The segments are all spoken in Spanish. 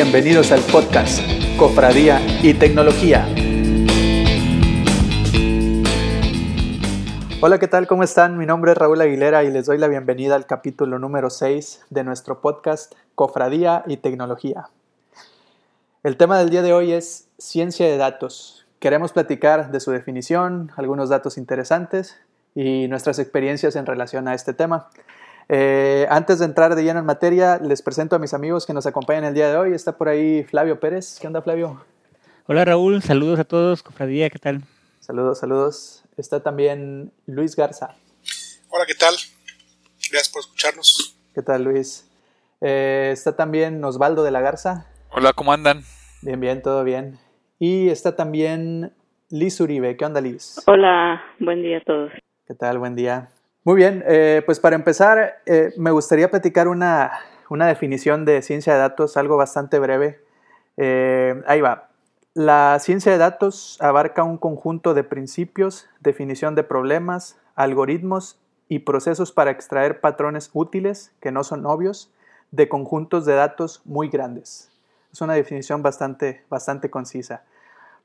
Bienvenidos al podcast Cofradía y Tecnología. Hola, ¿qué tal? ¿Cómo están? Mi nombre es Raúl Aguilera y les doy la bienvenida al capítulo número 6 de nuestro podcast Cofradía y Tecnología. El tema del día de hoy es ciencia de datos. Queremos platicar de su definición, algunos datos interesantes y nuestras experiencias en relación a este tema. Eh, antes de entrar de lleno en materia, les presento a mis amigos que nos acompañan el día de hoy. Está por ahí Flavio Pérez. ¿Qué onda, Flavio? Hola, Raúl. Saludos a todos. Cofradía, ¿qué tal? Saludos, saludos. Está también Luis Garza. Hola, ¿qué tal? Gracias por escucharnos. ¿Qué tal, Luis? Eh, está también Osvaldo de la Garza. Hola, ¿cómo andan? Bien, bien, todo bien. Y está también Liz Uribe. ¿Qué onda, Liz? Hola, buen día a todos. ¿Qué tal? Buen día. Muy bien, eh, pues para empezar, eh, me gustaría platicar una, definición de ciencia de datos, algo bastante breve. Eh, ahí va. La ciencia de datos abarca un conjunto de principios, definición de problemas, algoritmos y procesos para extraer patrones útiles, que no son obvios, de conjuntos de datos muy grandes. Es una definición bastante, bastante concisa.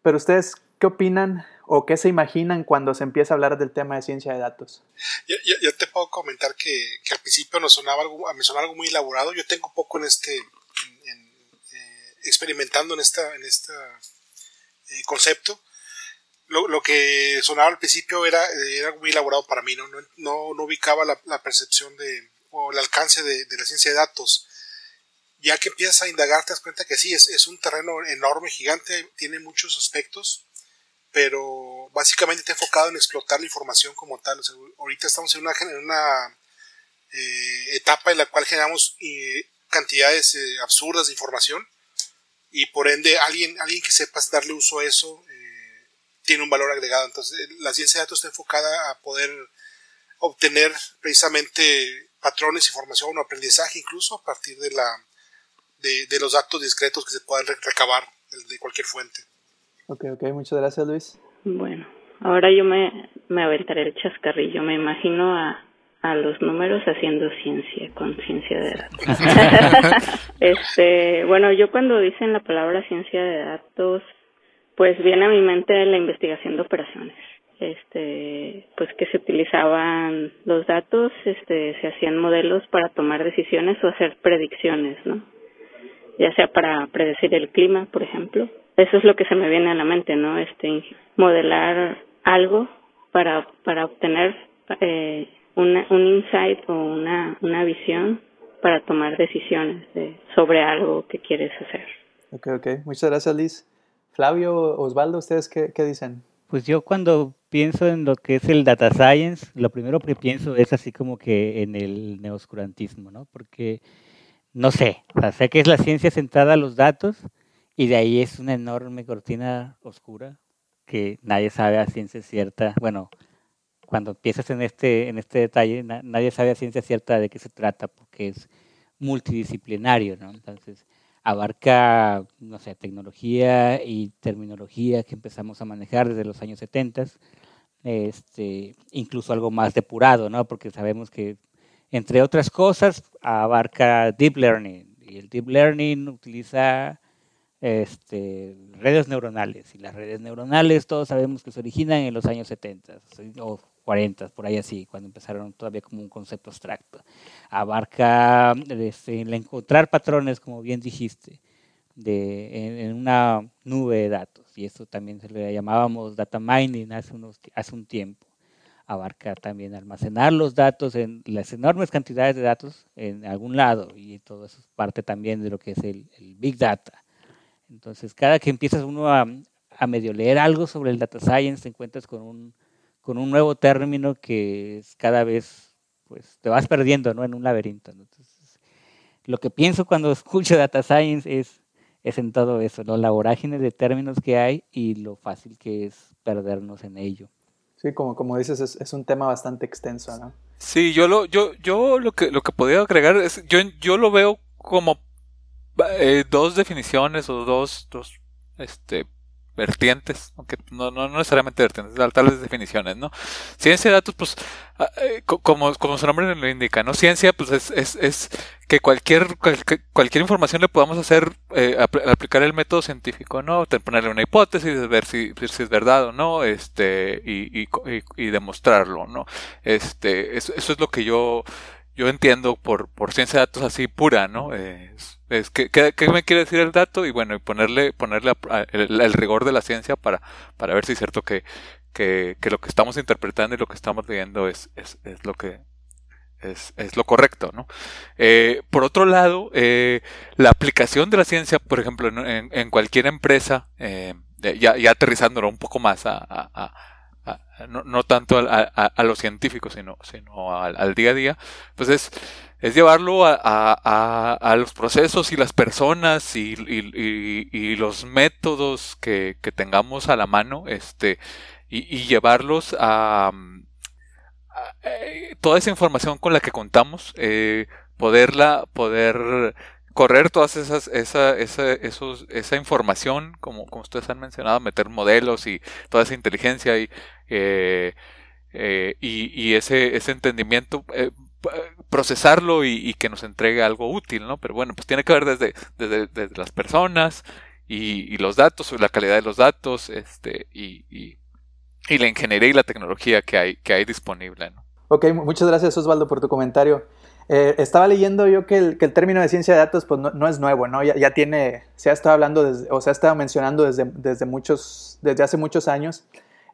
Pero ustedes, ¿qué opinan o qué se imaginan cuando se empieza a hablar del tema de ciencia de datos? Yo, te puedo comentar que, al principio me sonaba algo muy elaborado. Yo tengo poco en este, eh, experimentando en esta, en este concepto. Lo, que sonaba al principio era, era muy elaborado para mí, no, no, ubicaba la, percepción de, o el alcance de, la ciencia de datos ya que empiezas a indagar, te das cuenta que sí, es un terreno enorme, gigante, tiene muchos aspectos, pero básicamente está enfocado en explotar la información como tal. ahorita estamos en una, en una eh, etapa en la cual generamos eh, cantidades eh, absurdas de información y por ende alguien, alguien que sepa darle uso a eso tiene un valor agregado. Entonces la ciencia de datos está enfocada a poder obtener precisamente patrones, información o aprendizaje incluso a partir de la de, los datos discretos que se puedan recabar de, cualquier fuente. Ok, ok, muchas gracias Luis. Bueno, ahora yo me, me aventaré el chascarrillo, me imagino a, a los números haciendo ciencia, con ciencia de datos. este, bueno, yo cuando dicen la palabra ciencia de datos, pues viene a mi mente la investigación de operaciones. Este, pues que se utilizaban los datos, este, se hacían modelos para tomar decisiones o hacer predicciones, ¿no? ya sea para predecir el clima, por ejemplo. Eso es lo que se me viene a la mente, ¿no? Este, modelar algo para, para obtener eh, una, un insight o una, una visión para tomar decisiones sobre algo que quieres hacer. Ok, ok. Muchas gracias, Liz. Flavio, Osvaldo, ¿ustedes qué, qué dicen? Pues yo cuando pienso en lo que es el data science, lo primero que pienso es así como que en el neoscurantismo, ¿no? Porque no sé, o sea, sé que es la ciencia centrada a los datos y de ahí es una enorme cortina oscura que nadie sabe a ciencia cierta, bueno, cuando empiezas en este, en este detalle, nadie sabe a ciencia cierta de qué se trata porque es multidisciplinario, ¿no? Entonces, abarca, no sé, tecnología y terminología que empezamos a manejar desde los años 70, este, incluso algo más depurado, ¿no? Porque sabemos que entre otras cosas, abarca Deep Learning. Y el Deep Learning utiliza este, redes neuronales. Y las redes neuronales todos sabemos que se originan en los años 70 o 40, por ahí así, cuando empezaron todavía como un concepto abstracto. Abarca este, el encontrar patrones, como bien dijiste, de, en, una nube de datos. Y eso también se le llamábamos data mining hace, unos, hace un tiempo abarca también almacenar los datos en las enormes cantidades de datos en algún lado y todo eso es parte también de lo que es el, Big Data. Entonces, cada que empiezas uno a, a, medio leer algo sobre el Data Science, te encuentras con un, con un nuevo término que es cada vez, pues, te vas perdiendo ¿no? en un laberinto. Entonces, lo que pienso cuando escucho Data Science es, es en todo eso, ¿no? la vorágine de términos que hay y lo fácil que es perdernos en ello. Sí, como, como dices, es, un tema bastante extenso, ¿no? Sí, yo lo, yo, yo lo que, lo que podría agregar es, yo, yo lo veo como eh, dos definiciones o dos, dos, este, vertientes, aunque no, no, necesariamente vertientes, tales definiciones, ¿no? Ciencia de datos, pues, ah, eh, como, como su nombre lo indica, ¿no? Ciencia, pues, es, es, es que cualquier, cualquier información le podamos hacer, eh, aplicar el método científico, ¿no? Ponerle una hipótesis, ver si, si es verdad o no, este, y, y, y, demostrarlo, ¿no? Este, eso, eso es lo que yo, yo entiendo por, por ciencia de datos así pura, ¿no? Es, es ¿qué, me quiere decir el dato? Y bueno, y ponerle, ponerle el, rigor de la ciencia para, para ver si es cierto que, que, que, lo que estamos interpretando y lo que estamos leyendo es, es, es lo que es, es, lo correcto, ¿no? Eh, por otro lado, eh, la aplicación de la ciencia, por ejemplo, en, en, cualquier empresa, eh, ya, ya aterrizándolo un poco más a no, no, tanto a, los científicos, sino, sino al, día a día, pues es, es llevarlo a, los procesos y las personas y, y, los métodos que, que, tengamos a la mano, este, y, llevarlos a, eh, toda esa información con la que contamos, eh, poderla, poder correr todas esas, esa, esa, esos, esa información, como, como ustedes han mencionado, meter modelos y toda esa inteligencia y, eh, eh, y, ese, ese entendimiento, eh, procesarlo y, que nos entregue algo útil, ¿no? Pero bueno, pues tiene que ver desde, desde, las personas y, los datos, la calidad de los datos, este, y, y, la ingeniería y la tecnología que hay, que hay disponible, ¿no? Ok, muchas gracias Osvaldo por tu comentario. Eh, estaba leyendo yo que el, término de ciencia de datos pues no, es nuevo, ¿no? Ya, tiene, se ha estado hablando, desde, o se ha estado mencionando desde, desde, muchos, desde hace muchos años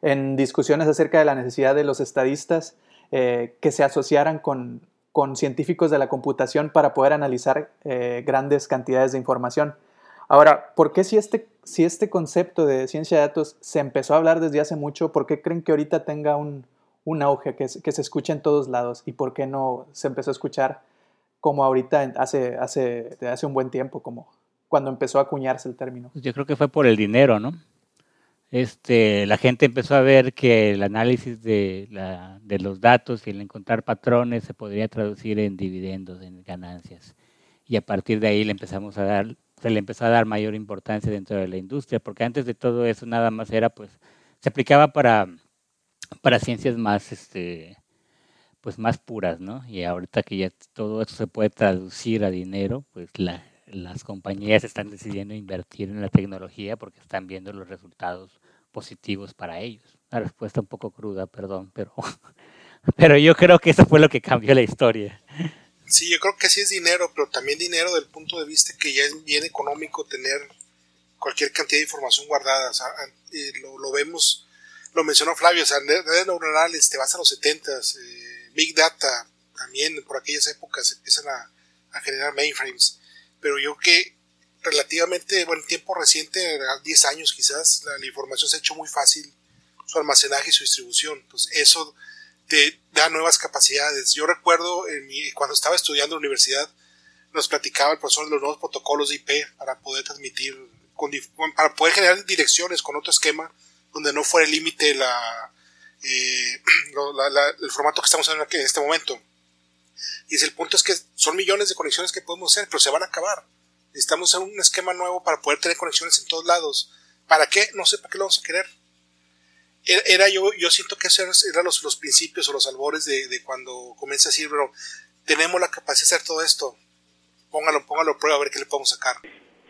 en discusiones acerca de la necesidad de los estadistas eh, que se asociaran con, con, científicos de la computación para poder analizar eh, grandes cantidades de información. Ahora, ¿por qué si este, si este concepto de ciencia de datos se empezó a hablar desde hace mucho, por qué creen que ahorita tenga un, un auge, que, se escucha en todos lados y por qué no se empezó a escuchar como ahorita hace, hace, hace un buen tiempo, como cuando empezó a acuñarse el término. Yo creo que fue por el dinero, ¿no? Este, la gente empezó a ver que el análisis de, la, de los datos y el encontrar patrones se podría traducir en dividendos, en ganancias. Y a partir de ahí le empezamos a dar, se le empezó a dar mayor importancia dentro de la industria, porque antes de todo eso nada más era, pues, se aplicaba para para ciencias más, este, pues más puras, ¿no? Y ahorita que ya todo esto se puede traducir a dinero, pues la, las compañías están decidiendo invertir en la tecnología porque están viendo los resultados positivos para ellos. La respuesta un poco cruda, perdón, pero, pero yo creo que eso fue lo que cambió la historia. Sí, yo creo que sí es dinero, pero también dinero del punto de vista que ya es bien económico tener cualquier cantidad de información guardada. Lo, lo vemos lo mencionó Flavio, o sea, redes neuronales, te vas a los 70 eh, Big Data, también por aquellas épocas empiezan a, generar mainframes, pero yo que relativamente, bueno, en tiempo reciente, 10 años quizás, la, información se ha hecho muy fácil, su almacenaje y su distribución, entonces eso te da nuevas capacidades. Yo recuerdo en cuando estaba estudiando en la universidad, nos platicaba el profesor de los nuevos protocolos de IP para poder transmitir, para poder generar direcciones con otro esquema donde no fuera el límite la, eh, el formato que estamos en este momento. Y el punto es que son millones de conexiones que podemos hacer, pero se van a acabar. Necesitamos hacer un esquema nuevo para poder tener conexiones en todos lados. ¿Para qué? No sé para qué lo vamos a querer. Era, yo, yo siento que esos eran los, los principios o los albores de, de cuando comienza a decir, pero tenemos la capacidad de hacer todo esto. Póngalo, póngalo a prueba a ver qué le podemos sacar.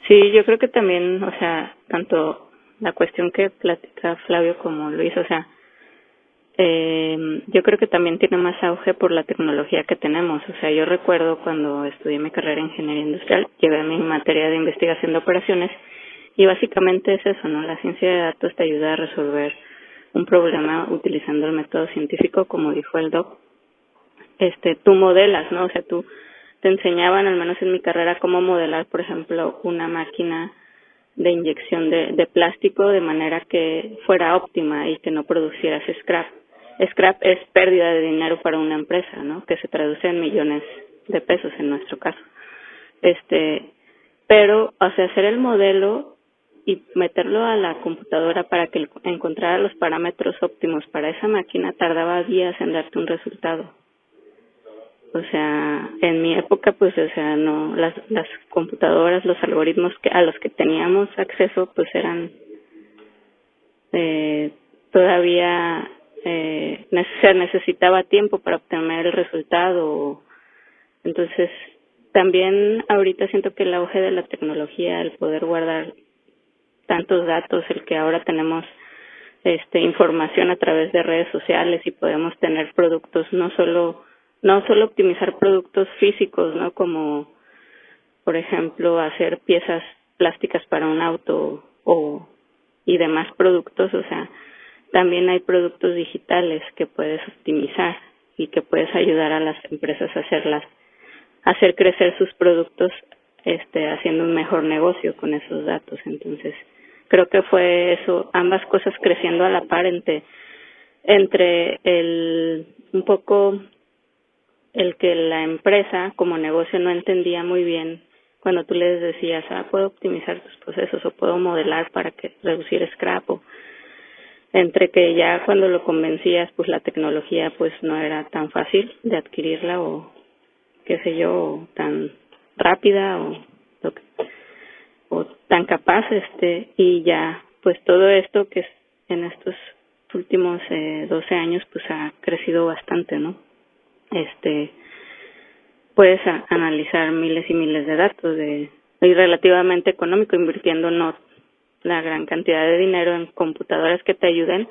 Sí, yo creo que también, o sea, tanto la cuestión que platica Flavio como Luis, o sea, eh, yo creo que también tiene más auge por la tecnología que tenemos. O sea, yo recuerdo cuando estudié mi carrera en ingeniería industrial, llevé mi materia de investigación de operaciones y básicamente es eso, ¿no? La ciencia de datos te ayuda a resolver un problema utilizando el método científico, como dijo el doc. Este, tú modelas, ¿no? O sea, tú te enseñaban, al menos en mi carrera, cómo modelar, por ejemplo, una máquina de inyección de, de plástico de manera que fuera óptima y que no producieras scrap. Scrap es pérdida de dinero para una empresa, ¿no? Que se traduce en millones de pesos en nuestro caso. Este, pero, o sea, hacer el modelo y meterlo a la computadora para que encontrara los parámetros óptimos para esa máquina tardaba días en darte un resultado. O sea, en mi época, pues, o sea, no, las, las computadoras, los algoritmos que, a los que teníamos acceso, pues eran eh, todavía eh, se necesitaba tiempo para obtener el resultado. Entonces, también ahorita siento que el auge de la tecnología, el poder guardar tantos datos, el que ahora tenemos este información a través de redes sociales y podemos tener productos no solo no solo optimizar productos físicos, ¿no? Como por ejemplo hacer piezas plásticas para un auto o y demás productos, o sea, también hay productos digitales que puedes optimizar y que puedes ayudar a las empresas a hacerlas, hacer crecer sus productos, este, haciendo un mejor negocio con esos datos. Entonces, creo que fue eso, ambas cosas creciendo a la par entre, entre el, un poco el que la empresa como negocio no entendía muy bien cuando tú les decías, ah, puedo optimizar tus procesos o puedo modelar para que reducir scrap o entre que ya cuando lo convencías, pues la tecnología pues no era tan fácil de adquirirla o qué sé yo, tan rápida o o tan capaz este y ya pues todo esto que en estos últimos eh, 12 años pues ha crecido bastante, ¿no? Este puedes analizar miles y miles de datos de y relativamente económico invirtiendo no la gran cantidad de dinero en computadoras que te ayuden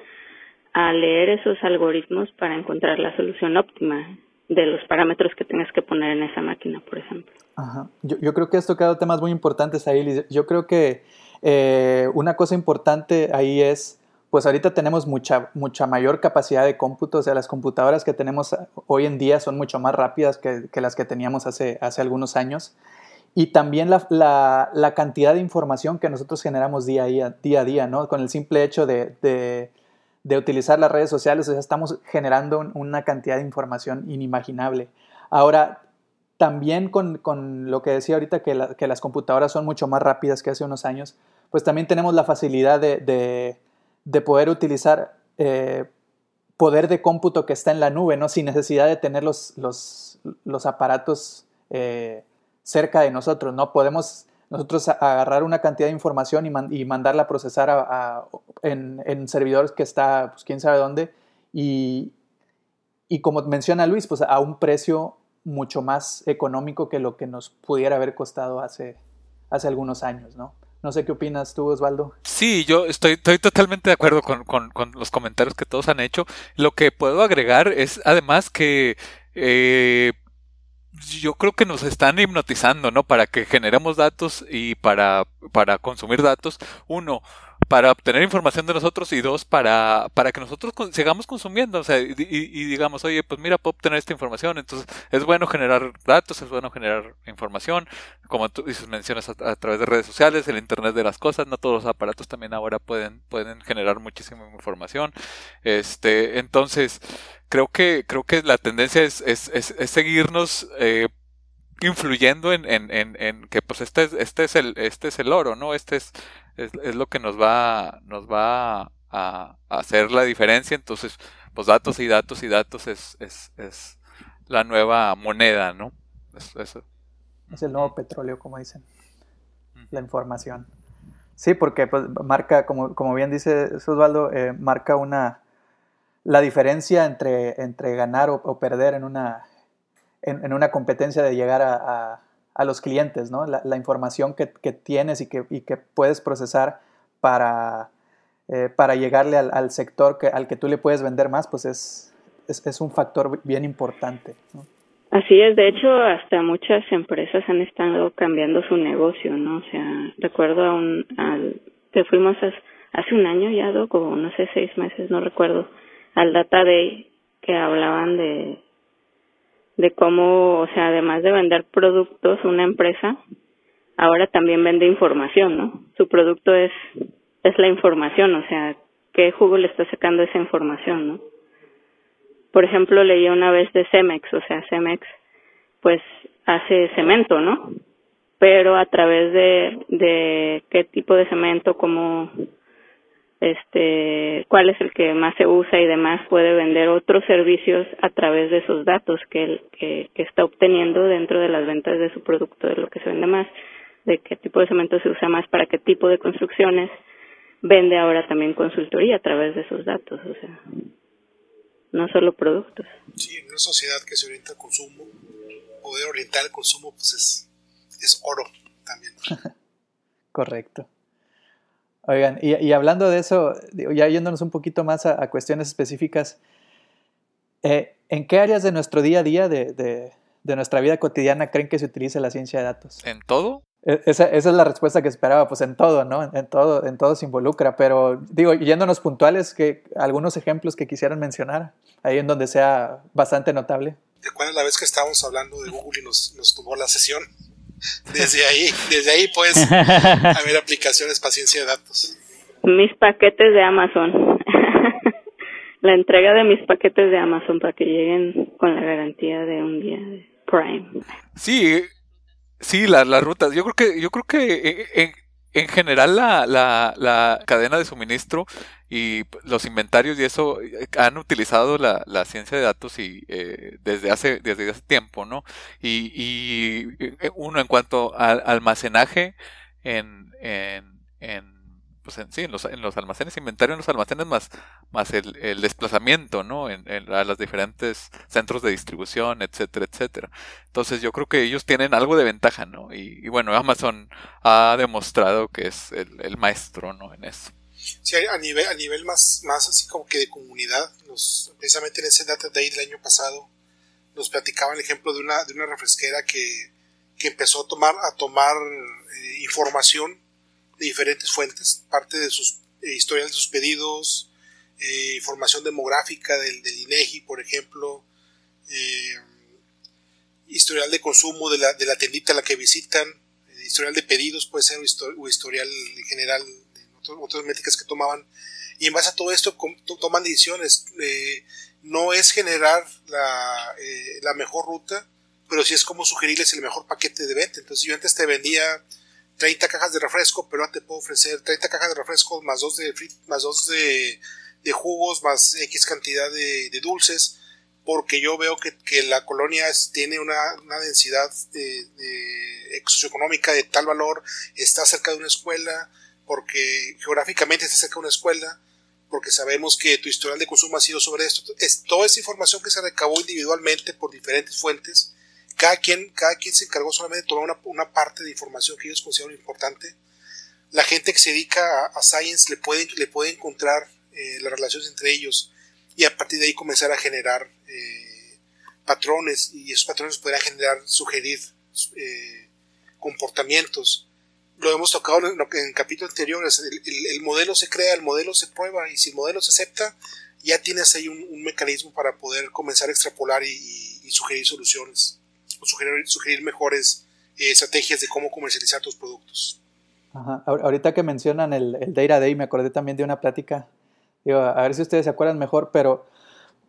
a leer esos algoritmos para encontrar la solución óptima de los parámetros que tengas que poner en esa máquina, por ejemplo. Ajá. Yo, creo que has tocado temas muy importantes ahí, Yo creo que eh, una cosa importante ahí es, pues ahorita tenemos mucha, mucha mayor capacidad de cómputo, o sea, las computadoras que tenemos hoy en día son mucho más rápidas que, las que teníamos hace, hace algunos años y también la, la, cantidad de información que nosotros generamos día a día, día, a día ¿no? Con el simple hecho de, de, utilizar las redes sociales, o sea, estamos generando una cantidad de información inimaginable. Ahora, también con, con lo que decía ahorita, que, que, las computadoras son mucho más rápidas que hace unos años, pues también tenemos la facilidad de poder utilizar eh, poder de cómputo que está en la nube, ¿no? Sin necesidad de tener los, los, los aparatos eh, cerca de nosotros, ¿no? Podemos nosotros agarrar una cantidad de información y, mandarla a procesar a, en, en, servidores que está, pues quién sabe dónde, y, y como menciona Luis, pues a un precio mucho más económico que lo que nos pudiera haber costado hace, hace algunos años, ¿no? No sé qué opinas tú, Osvaldo. Sí, yo estoy, estoy totalmente de acuerdo con, con, los comentarios que todos han hecho. Lo que puedo agregar es además que eh, yo creo que nos están hipnotizando, ¿no? Para que generemos datos y para, para consumir datos. Uno, para obtener información de nosotros y dos, para, para que nosotros sigamos consumiendo, o sea, y, digamos, oye, pues mira, puedo obtener esta información, entonces es bueno generar datos, es bueno generar información, como tú dices, mencionas a, través de redes sociales, el Internet de las cosas, no todos los aparatos también ahora pueden, pueden generar muchísima información, este, entonces, creo que, creo que la tendencia es, es, es, seguirnos, eh, influyendo en, en, en, en, que pues este es, este es el este es el oro no este es es, es lo que nos va, nos va a, hacer la diferencia. Entonces, pues datos y datos y datos es, es, es la nueva moneda, ¿no? Es, es el nuevo petróleo, como dicen. La información. Sí, porque pues, marca, como, como bien dice Osvaldo, eh, marca una la diferencia entre, entre ganar o, perder en una, en, una competencia de llegar a, a los clientes, ¿no? La, información que, tienes y que, que, puedes procesar para, eh, para llegarle al, sector que, al que tú le puedes vender más, pues es, es, un factor bien importante. Así es, de hecho, hasta muchas empresas han estado cambiando su negocio, ¿no? O sea, recuerdo a un, al, que fuimos hace, un año ya, como no sé, seis meses, no recuerdo, al Data Day, que hablaban de de cómo, o sea, además de vender productos, una empresa ahora también vende información, ¿no? Su producto es es la información, o sea, qué jugo le está sacando esa información, ¿no? Por ejemplo, leí una vez de Cemex, o sea, Cemex pues hace cemento, ¿no? Pero a través de de qué tipo de cemento, cómo este cuál es el que más se usa y demás puede vender otros servicios a través de esos datos que, que, que está obteniendo dentro de las ventas de su producto de lo que se vende más de qué tipo de cemento se usa más para qué tipo de construcciones vende ahora también consultoría a través de esos datos, o sea, no solo productos. Sí, en una sociedad que se orienta al consumo, poder orientar al consumo, pues es, es oro también. Correcto. Oigan, y, hablando de eso, ya yéndonos un poquito más a, cuestiones específicas, eh, ¿en qué áreas de nuestro día a día, de, de, nuestra vida cotidiana, creen que se utiliza la ciencia de datos? ¿En todo? E, esa, esa, es la respuesta que esperaba, pues en todo, ¿no? En, todo, en todo se involucra, pero digo, yéndonos puntuales, que algunos ejemplos que quisieran mencionar, ahí en donde sea bastante notable. ¿Te acuerdas la vez que estábamos hablando de Google y nos, nos tomó la sesión? Desde ahí, desde ahí puedes haber aplicaciones para ciencia de datos. Mis paquetes de Amazon. la entrega de mis paquetes de Amazon para que lleguen con la garantía de un día de Prime. Sí, sí, las rutas. Yo creo que, yo creo que en, en general la, la, la cadena de suministro y los inventarios y eso eh, han utilizado la, la ciencia de datos y eh, desde hace desde hace tiempo no y, y eh, uno en cuanto al almacenaje en, en, en pues en, sí, en los, en los almacenes, inventario en los almacenes más, más el, el desplazamiento, ¿no? En, en, a los diferentes centros de distribución, etcétera, etcétera. Entonces yo creo que ellos tienen algo de ventaja, ¿no? Y, y bueno, Amazon ha demostrado que es el, el maestro, ¿no? En eso. Sí, a nivel, a nivel más, más así como que de comunidad, nos, precisamente en ese Data Day del año pasado, nos platicaban el ejemplo de una, de una refresquera que, que empezó a tomar, a tomar eh, información de diferentes fuentes, parte de sus eh, historial de sus pedidos, eh, información demográfica del, del, INEGI, por ejemplo, historial de consumo de la, de la tendita a la que visitan, historial de pedidos puede ser o historial en general otras métricas que tomaban, y en base a todo esto toman decisiones. Eh, no es generar la, eh, la, mejor ruta, pero sí es como sugerirles el mejor paquete de venta. Entonces yo antes te vendía 30 cajas de refresco, pero ahora te puedo ofrecer 30 cajas de refresco más dos de, más dos de, de jugos, más X cantidad de, dulces, porque yo veo que, que la colonia tiene una, una densidad de, de socioeconómica de tal valor, está cerca de una escuela, porque geográficamente está cerca de una escuela, porque sabemos que tu historial de consumo ha sido sobre esto. Es toda esa información que se recabó individualmente por diferentes fuentes. Cada quien, cada quien se encargó solamente de tomar una, parte de información que ellos consideran importante. La gente que se dedica a, science le puede, le puede encontrar eh, las relaciones entre ellos y a partir de ahí comenzar a generar eh, patrones y esos patrones podrán generar, sugerir eh, comportamientos lo hemos tocado en, en capítulos anteriores, el, el, modelo se crea, el modelo se prueba y si el modelo se acepta, ya tienes ahí un, mecanismo para poder comenzar a extrapolar y, sugerir soluciones, sugerir, sugerir mejores eh, estrategias de cómo comercializar tus productos. Ajá. Ahorita que mencionan el, el Data Day, me acordé también de una plática, a ver si ustedes se acuerdan mejor, pero,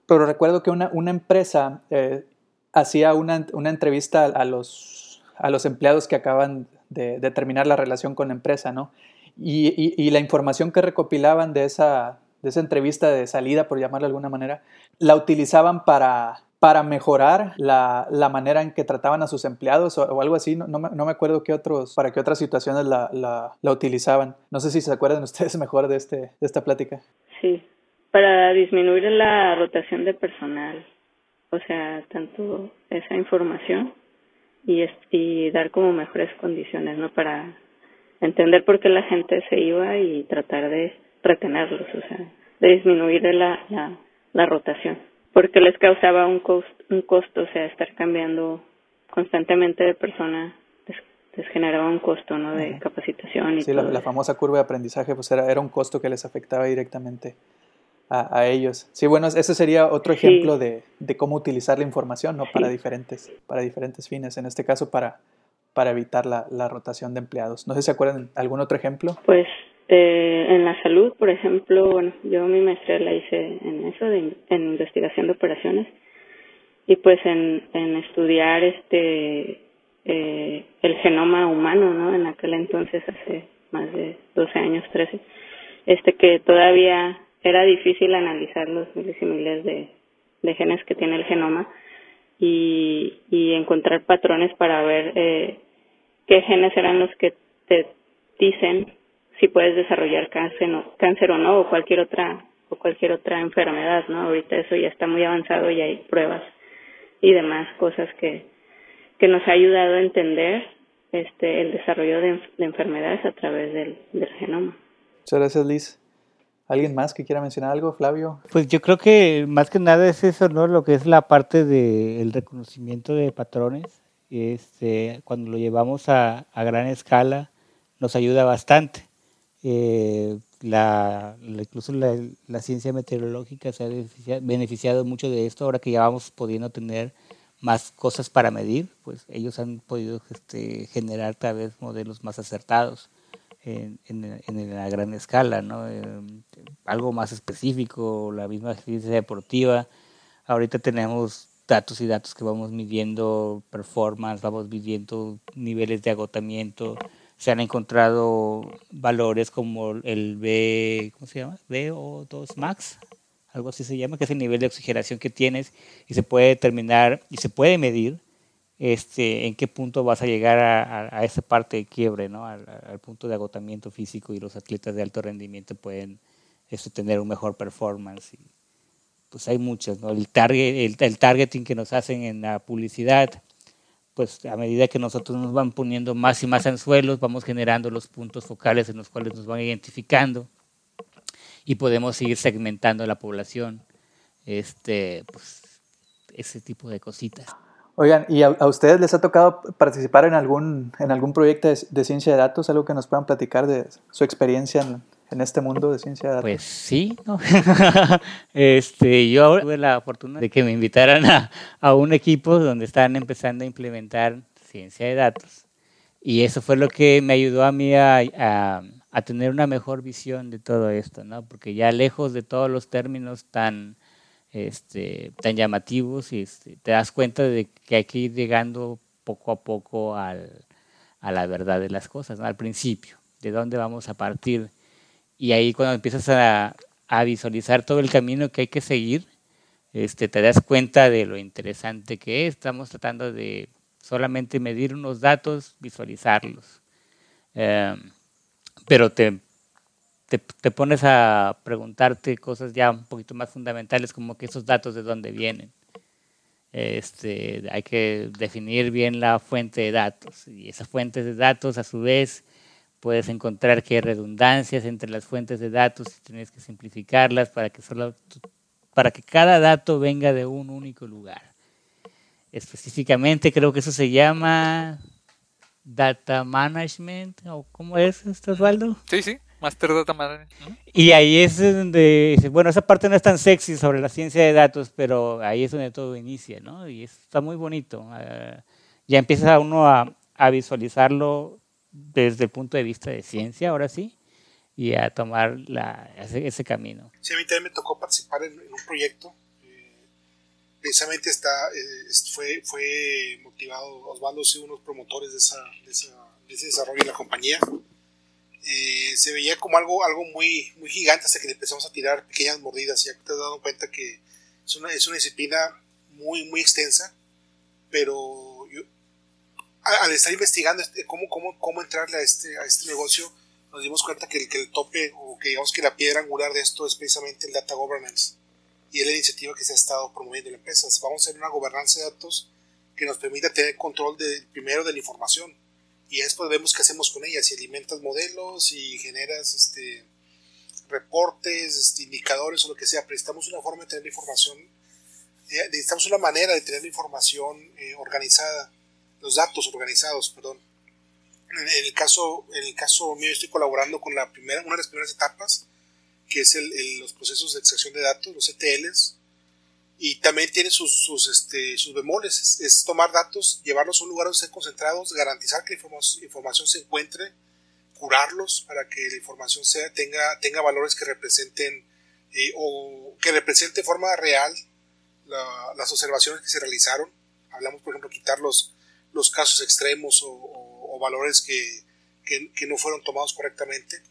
pero recuerdo que una, una empresa eh, hacía una, una entrevista a los, a los empleados que acaban de, terminar la relación con la empresa, ¿no? Y, la información que recopilaban de esa, de esa entrevista de salida, por llamarlo de alguna manera, la utilizaban para, para mejorar la, la, manera en que trataban a sus empleados o, algo así. No, no, me, no, me, acuerdo qué otros, para qué otras situaciones la, la, la, utilizaban. No sé si se acuerdan ustedes mejor de, este, de esta plática. Sí, para disminuir la rotación de personal. O sea, tanto esa información y, y dar como mejores condiciones, ¿no? Para entender por qué la gente se iba y tratar de retenerlos, o sea, de disminuir la, la, la rotación, porque les causaba un, cost, un costo, o sea, estar cambiando constantemente de persona les, generaba un costo, ¿no? De capacitación y Sí, la, la, famosa curva de aprendizaje, pues era, era un costo que les afectaba directamente a, ellos. Sí, bueno, ese sería otro ejemplo de, de, cómo utilizar la información, ¿no? Para, diferentes, para diferentes fines, en este caso para, para evitar la, la rotación de empleados. No sé si se acuerdan algún otro ejemplo. Pues eh, en la salud, por ejemplo, bueno, yo mi maestría la hice en eso, de, en investigación de operaciones, y pues en, estudiar este eh, el genoma humano, ¿no? En aquel entonces, hace más de 12 años, 13, este que todavía era difícil analizar los miles y miles de, genes que tiene el genoma y, y encontrar patrones para ver eh, qué genes eran los que te dicen si puedes desarrollar cáncer, cáncer o no, o cualquier otra o cualquier otra enfermedad, ¿no? Ahorita eso ya está muy avanzado y hay pruebas y demás cosas que, que nos ha ayudado a entender este el desarrollo de, enfermedades a través del, del genoma. Muchas gracias, Liz. ¿Alguien más que quiera mencionar algo, Flavio? Pues yo creo que más que nada es eso, ¿no? Lo que es la parte del reconocimiento de patrones. Este, cuando lo llevamos a, a gran escala, nos ayuda bastante. Eh, la, incluso la, ciencia meteorológica se ha beneficiado, mucho de esto, ahora que ya vamos pudiendo tener más cosas para medir, pues ellos han podido este, generar cada vez modelos más acertados en, en, la gran escala, ¿no? Em, algo más específico, la misma ciencia deportiva. Ahorita tenemos datos y datos que vamos midiendo performance, vamos midiendo niveles de agotamiento. Se han encontrado valores como el B, ¿cómo se llama? BO2 max, algo así se llama, que es el nivel de oxigenación que tienes y se puede determinar y se puede medir este, en qué punto vas a llegar a, esa parte de quiebre, ¿no? Al, punto de agotamiento físico y los atletas de alto rendimiento pueden este, tener un mejor performance. Pues hay muchas, ¿no? El, targeting que nos hacen en la publicidad, pues a medida que nosotros nos van poniendo más y más anzuelos, vamos generando los puntos focales en los cuales nos van identificando y podemos seguir segmentando la población. Este, pues, ese tipo de cositas. Oigan, ¿y a, ustedes les ha tocado participar en algún, en algún proyecto de, ciencia de datos? ¿Algo que nos puedan platicar de su experiencia en, este mundo de ciencia de datos? Pues sí, ¿no? este, yo tuve la fortuna de que me invitaran a, a un equipo donde estaban empezando a implementar ciencia de datos. Y eso fue lo que me ayudó a mí a, a, a, tener una mejor visión de todo esto, ¿no? Porque ya lejos de todos los términos tan este, tan llamativos y este, te das cuenta de que hay que ir llegando poco a poco al, a la verdad de las cosas, al principio, de dónde vamos a partir. Y ahí cuando empiezas a, a, visualizar todo el camino que hay que seguir, este, te das cuenta de lo interesante que es. Estamos tratando de solamente medir unos datos, visualizarlos. Eh, pero te te, pones a preguntarte cosas ya un poquito más fundamentales, como que esos datos de dónde vienen. Este, hay que definir bien la fuente de datos. Y esas fuentes de datos, a su vez, puedes encontrar que hay redundancias entre las fuentes de datos y tienes que simplificarlas para que, solo, para que cada dato venga de un único lugar. Específicamente creo que eso se llama data management, ¿o cómo es esto, Osvaldo? Sí, sí. Master Data Management. Y ahí es donde, bueno, esa parte no es tan sexy sobre la ciencia de datos, pero ahí es donde todo inicia, ¿no? Y está muy bonito. Eh, ya empieza uno a, a, visualizarlo desde el punto de vista de ciencia, ahora sí, y a tomar la, ese, camino. Sí, a mí también me tocó participar en, un proyecto. Eh, precisamente está, eh, fue, fue motivado, Osvaldo, sí, unos promotores de, esa, de, esa, de ese desarrollo en la compañía eh, se veía como algo, algo muy, muy gigante hasta que le empezamos a tirar pequeñas mordidas. Ya te has dado cuenta que es una, es una disciplina muy, muy extensa, pero al estar investigando este, cómo, cómo, cómo entrarle a este, a este negocio, nos dimos cuenta que el, que el tope o que digamos que la piedra angular de esto es precisamente el data governance. Y es la iniciativa que se ha estado promoviendo en la empresa. Vamos a hacer una gobernanza de datos que nos permita tener control de, primero de la información. Y después vemos qué hacemos con ellas, si alimentas modelos y generas este, reportes, este, indicadores o lo que sea, pero necesitamos una forma de tener información, eh, necesitamos una manera de tener la información eh, organizada, los datos organizados, perdón. En, el caso, en el caso mío estoy colaborando con la primera, una de las primeras etapas, que es el, los procesos de extracción de datos, los ETLs, y también tiene sus, sus, este, sus bemoles, es, tomar datos, llevarlos a un lugar donde estén concentrados, garantizar que la información, se encuentre, curarlos para que la información sea, tenga, tenga valores que representen eh, o que represente de forma real las observaciones que se realizaron. Hablamos, por ejemplo, quitar los, los casos extremos o, valores que, que no fueron tomados correctamente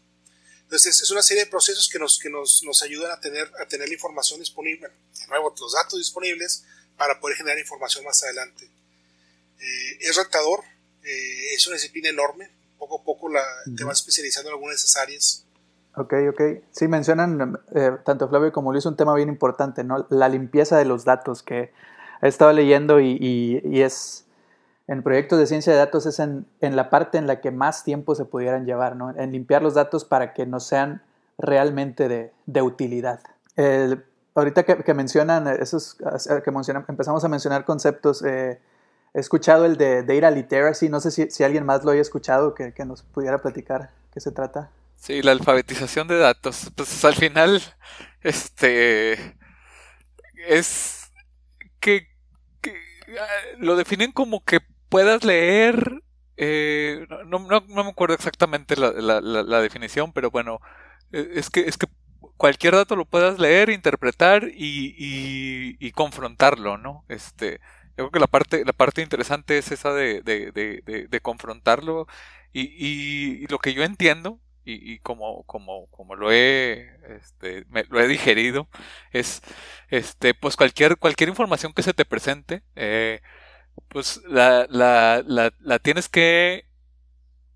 entonces es una serie de procesos que nos, que nos, nos ayudan a tener, a tener la información disponible, de nuevo, los datos disponibles para poder generar información más adelante. Eh, es retador, eh, es una disciplina enorme, poco a poco la, te vas especializando en algunas de esas áreas. Ok, ok. Sí, mencionan eh, tanto Flavio como Luis un tema bien importante, ¿no? La limpieza de los datos que he estado leyendo y, y, es en proyectos de ciencia de datos es en, la parte en la que más tiempo se pudieran llevar, ¿no? En limpiar los datos para que no sean realmente de, utilidad. ahorita que, que, mencionan esos, que mencionan, empezamos a mencionar conceptos, eh, he escuchado el de Data Literacy, no sé si, si alguien más lo haya escuchado, que, que nos pudiera platicar qué se trata. Sí, la alfabetización de datos. Pues al final, este, es que, ah, lo definen como que puedas leer, eh, no, no, no, me acuerdo exactamente la, la, la, definición, pero bueno, e, es que, es que cualquier dato lo puedas leer, interpretar y, y, y confrontarlo, ¿no? Este, yo creo que la parte, la parte interesante es esa de, de, de, confrontarlo y, y, lo que yo entiendo y, como, como, como lo he, este, lo he digerido, es, este, pues cualquier, cualquier información que se te presente, eh, pues la, la, la, la, tienes que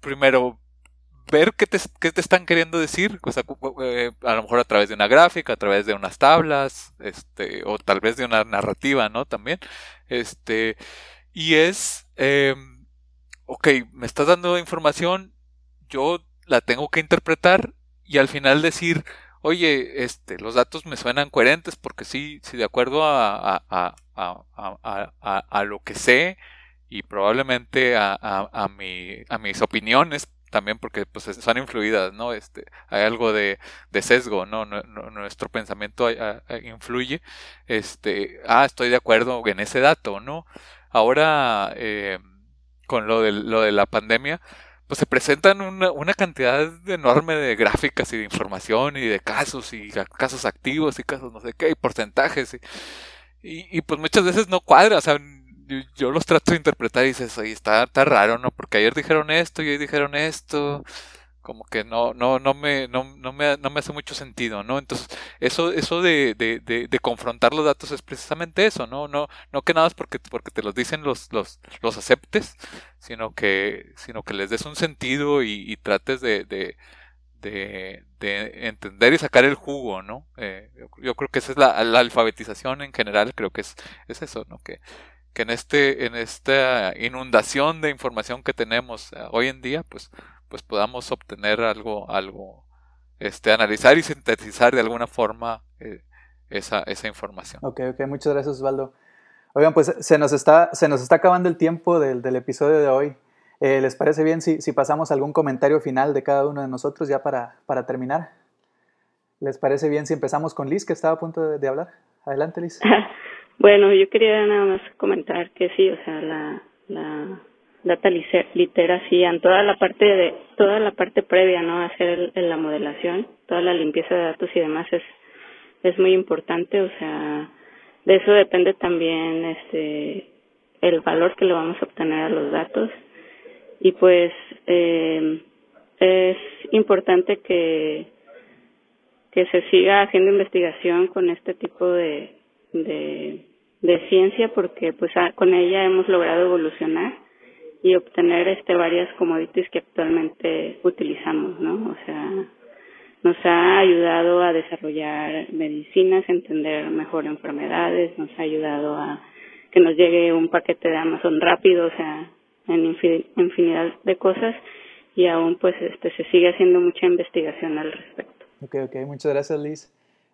primero ver qué te, qué te están queriendo decir, o eh, a lo mejor a través de una gráfica, a través de unas tablas, este, o tal vez de una narrativa, ¿no? También, este, y es, eh, ok, me estás dando información, yo la tengo que interpretar y al final decir, oye, este, los datos me suenan coherentes porque sí, sí, de acuerdo a, a lo que sé y probablemente a, a, mi, a mis opiniones también porque pues son influidas, ¿no? Este, hay algo de, de sesgo, ¿no? Nuestro pensamiento influye. Este, ah, estoy de acuerdo en ese dato, ¿no? Ahora, eh, con lo de, lo de la pandemia, pues se presentan una, una, cantidad enorme de gráficas y de información y de casos y casos activos y casos no sé qué y porcentajes y, y, pues muchas veces no cuadra, o sea, yo, los trato de interpretar y dices, oye, está, está raro, ¿no? Porque ayer dijeron esto y hoy dijeron esto, como que no, no, no me, no, no me, no me hace mucho sentido, ¿no? Entonces, eso, eso de, de, de, de, confrontar los datos es precisamente eso, ¿no? No, no que nada es porque, porque te los dicen los, los, los aceptes, sino que, sino que les des un sentido y, y trates de, de, de, de, entender y sacar el jugo, ¿no? Eh, yo, creo que esa es la, la, alfabetización en general, creo que es, es eso, ¿no? Que, que en este, en esta inundación de información que tenemos eh, hoy en día, pues pues podamos obtener algo, algo, este, analizar y sintetizar de alguna forma eh, esa, esa información. Ok, ok, muchas gracias Osvaldo. Oigan, pues se nos está, se nos está acabando el tiempo del, del episodio de hoy. Eh, ¿Les parece bien si, si, pasamos algún comentario final de cada uno de nosotros ya para, para terminar? ¿Les parece bien si empezamos con Liz, que estaba a punto de, hablar? Adelante, Liz. bueno, yo quería nada más comentar que sí, o sea, la, la data literacy en toda la parte de toda la parte previa no hacer la modelación toda la limpieza de datos y demás es es muy importante o sea de eso depende también este el valor que le vamos a obtener a los datos y pues eh, es importante que que se siga haciendo investigación con este tipo de de, ciencia porque pues con ella hemos logrado evolucionar y obtener este varias commodities que actualmente utilizamos, ¿no? O sea, nos ha ayudado a desarrollar medicinas, entender mejor enfermedades, nos ha ayudado a que nos llegue un paquete de Amazon rápido, o sea, en infinidad de cosas y aún pues este se sigue haciendo mucha investigación al respecto. Ok, ok, muchas gracias Liz.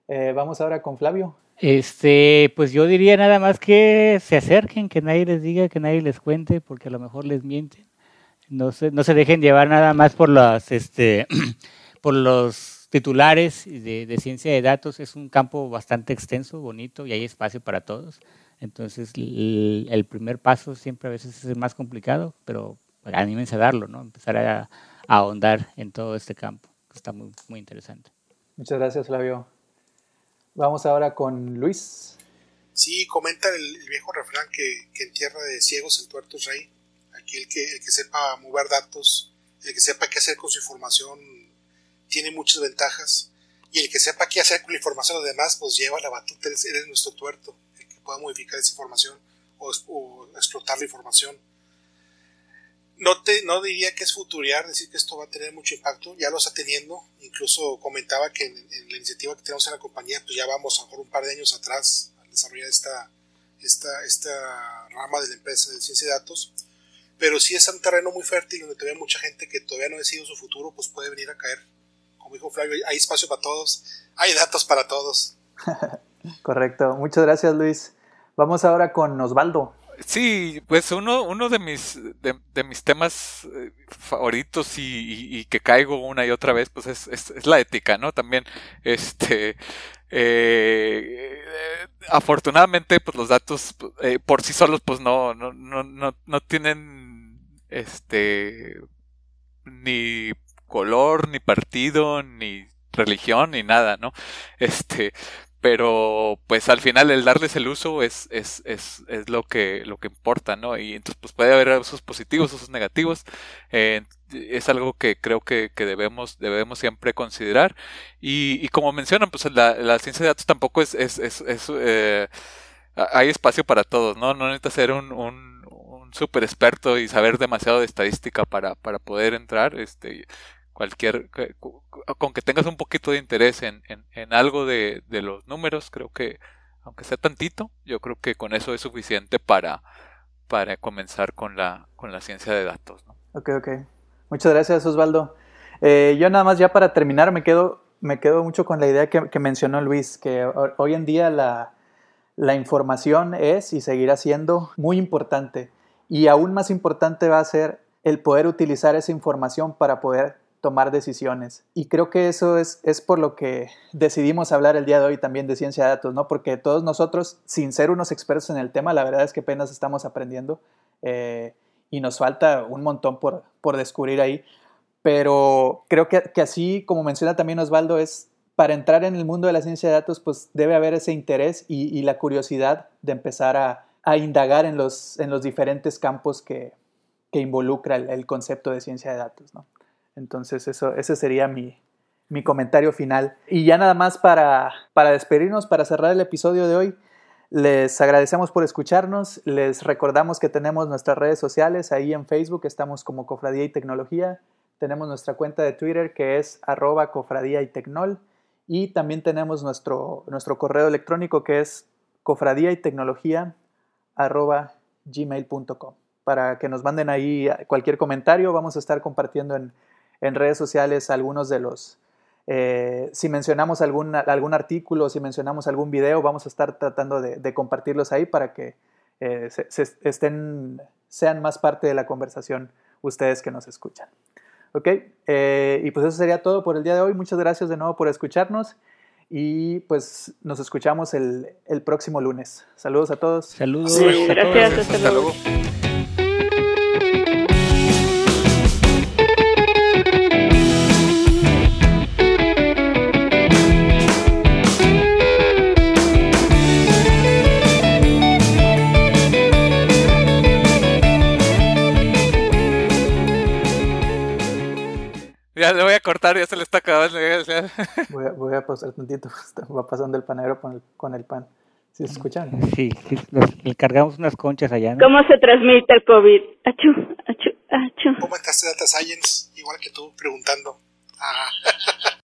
Eh, vamos ahora con Flavio. Este, pues yo diría nada más que se acerquen, que nadie les diga, que nadie les cuente, porque a lo mejor les mienten. No se, no se dejen llevar nada más por las, este, por los titulares de, de, ciencia de datos. Es un campo bastante extenso, bonito y hay espacio para todos. Entonces, el, el primer paso siempre a veces es el más complicado, pero anímense a darlo, ¿no? Empezar a, a ahondar en todo este campo. Está muy, muy interesante. Muchas gracias, Flavio. Vamos ahora con Luis. Sí, comenta el, viejo refrán que, que, en tierra de ciegos el tuerto es rey. Aquí el que, el que sepa mover datos, el que sepa qué hacer con su información, tiene muchas ventajas. Y el que sepa qué hacer con la información de los demás, pues lleva la batuta, él es nuestro tuerto, que pueda modificar esa información o, explotar la información. no, te, no diría que es futuriar, decir que esto va a tener mucho impacto, ya lo está teniendo, incluso comentaba que en, la iniciativa que tenemos en la compañía, pues ya vamos a un par de años atrás al desarrollar esta, esta, esta rama de la empresa de ciencia de datos, pero si es un terreno muy fértil donde todavía mucha gente que todavía no ha decidido su futuro, pues puede venir a caer. Como dijo Flavio, hay espacio para todos, hay datos para todos. Correcto, muchas gracias Luis. Vamos ahora con Osvaldo. Sí, pues uno, uno de mis de, mis temas eh, favoritos y, que caigo una y otra vez, pues es, es, la ética, ¿no? También, este, eh, afortunadamente, pues los datos eh, por sí solos, pues no, no, no, no, no tienen, este, ni color, ni partido, ni religión, ni nada, ¿no? Este, pero pues al final el darles el uso es, es, es, es lo que lo que importa, ¿no? Y entonces pues puede haber usos positivos, usos negativos, eh, es algo que creo que, que, debemos, debemos siempre considerar. Y, y como mencionan, pues la, ciencia de datos tampoco es, es, es, eh, hay espacio para todos, ¿no? No necesita ser un, un, un super experto y saber demasiado de estadística para, para poder entrar, este cualquier con que tengas un poquito de interés en, en, algo de, de, los números creo que aunque sea tantito yo creo que con eso es suficiente para para comenzar con la con la ciencia de datos ¿no? ok ok. Muchas gracias Osvaldo. Eh, yo nada más ya para terminar me quedo me quedo mucho con la idea que, que mencionó Luis que hoy en día la, la información es y seguirá siendo muy importante. Y aún más importante va a ser el poder utilizar esa información para poder tomar decisiones. Y creo que eso es, es por lo que decidimos hablar el día de hoy también de ciencia de datos, ¿no? Porque todos nosotros, sin ser unos expertos en el tema, la verdad es que apenas estamos aprendiendo eh, y nos falta un montón por, por descubrir ahí. Pero creo que, que, así, como menciona también Osvaldo, es para entrar en el mundo de la ciencia de datos, pues debe haber ese interés y, y la curiosidad de empezar a, a, indagar en los, en los diferentes campos que, que involucra el, el concepto de ciencia de datos, ¿no? Entonces eso, ese sería mi, mi comentario final. Y ya nada más para, para despedirnos, para cerrar el episodio de hoy, les agradecemos por escucharnos, les recordamos que tenemos nuestras redes sociales, ahí en Facebook estamos como Cofradía y Tecnología, tenemos nuestra cuenta de Twitter que es arroba cofradía y tecnol y también tenemos nuestro, nuestro correo electrónico que es cofradía y tecnología arroba gmail.com para que nos manden ahí cualquier comentario, vamos a estar compartiendo en, en redes sociales algunos de los, eh, si mencionamos algún, algún artículo, si mencionamos algún video, vamos a estar tratando de, compartirlos ahí para que eh, se, estén, sean más parte de la conversación ustedes que nos escuchan. Ok, eh, y pues eso sería todo por el día de hoy. Muchas gracias de nuevo por escucharnos y pues nos escuchamos el, el próximo lunes. Saludos a todos. Saludos. gracias, Hasta luego. A cortar, ya se le está acabando. Voy a, voy a pasar tantito, va pasando el panero con el, con el pan. ¿Sí se escuchan? Sí, sí le cargamos unas conchas allá. ¿Cómo se transmite el COVID? Achú, achú, achú. ¿Cómo estás, Data Science? Igual que tú, preguntando. Ah.